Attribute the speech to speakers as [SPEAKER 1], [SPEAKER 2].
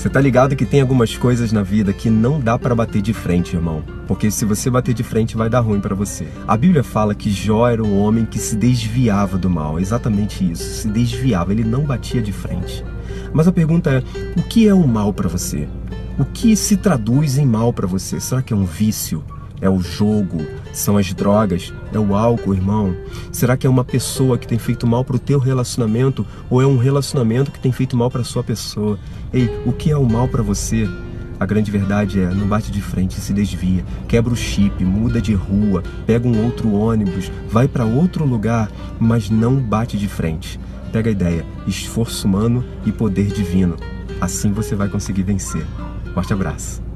[SPEAKER 1] Você tá ligado que tem algumas coisas na vida que não dá para bater de frente, irmão. Porque se você bater de frente vai dar ruim para você. A Bíblia fala que Jó era um homem que se desviava do mal, exatamente isso, se desviava, ele não batia de frente. Mas a pergunta é: o que é o mal para você? O que se traduz em mal para você? Será que é um vício? É o jogo? São as drogas? É o álcool, irmão? Será que é uma pessoa que tem feito mal para o teu relacionamento ou é um relacionamento que tem feito mal para sua pessoa? Ei, o que é o mal para você? A grande verdade é, não bate de frente, se desvia, quebra o chip, muda de rua, pega um outro ônibus, vai para outro lugar, mas não bate de frente. Pega a ideia, esforço humano e poder divino. Assim você vai conseguir vencer. Forte abraço.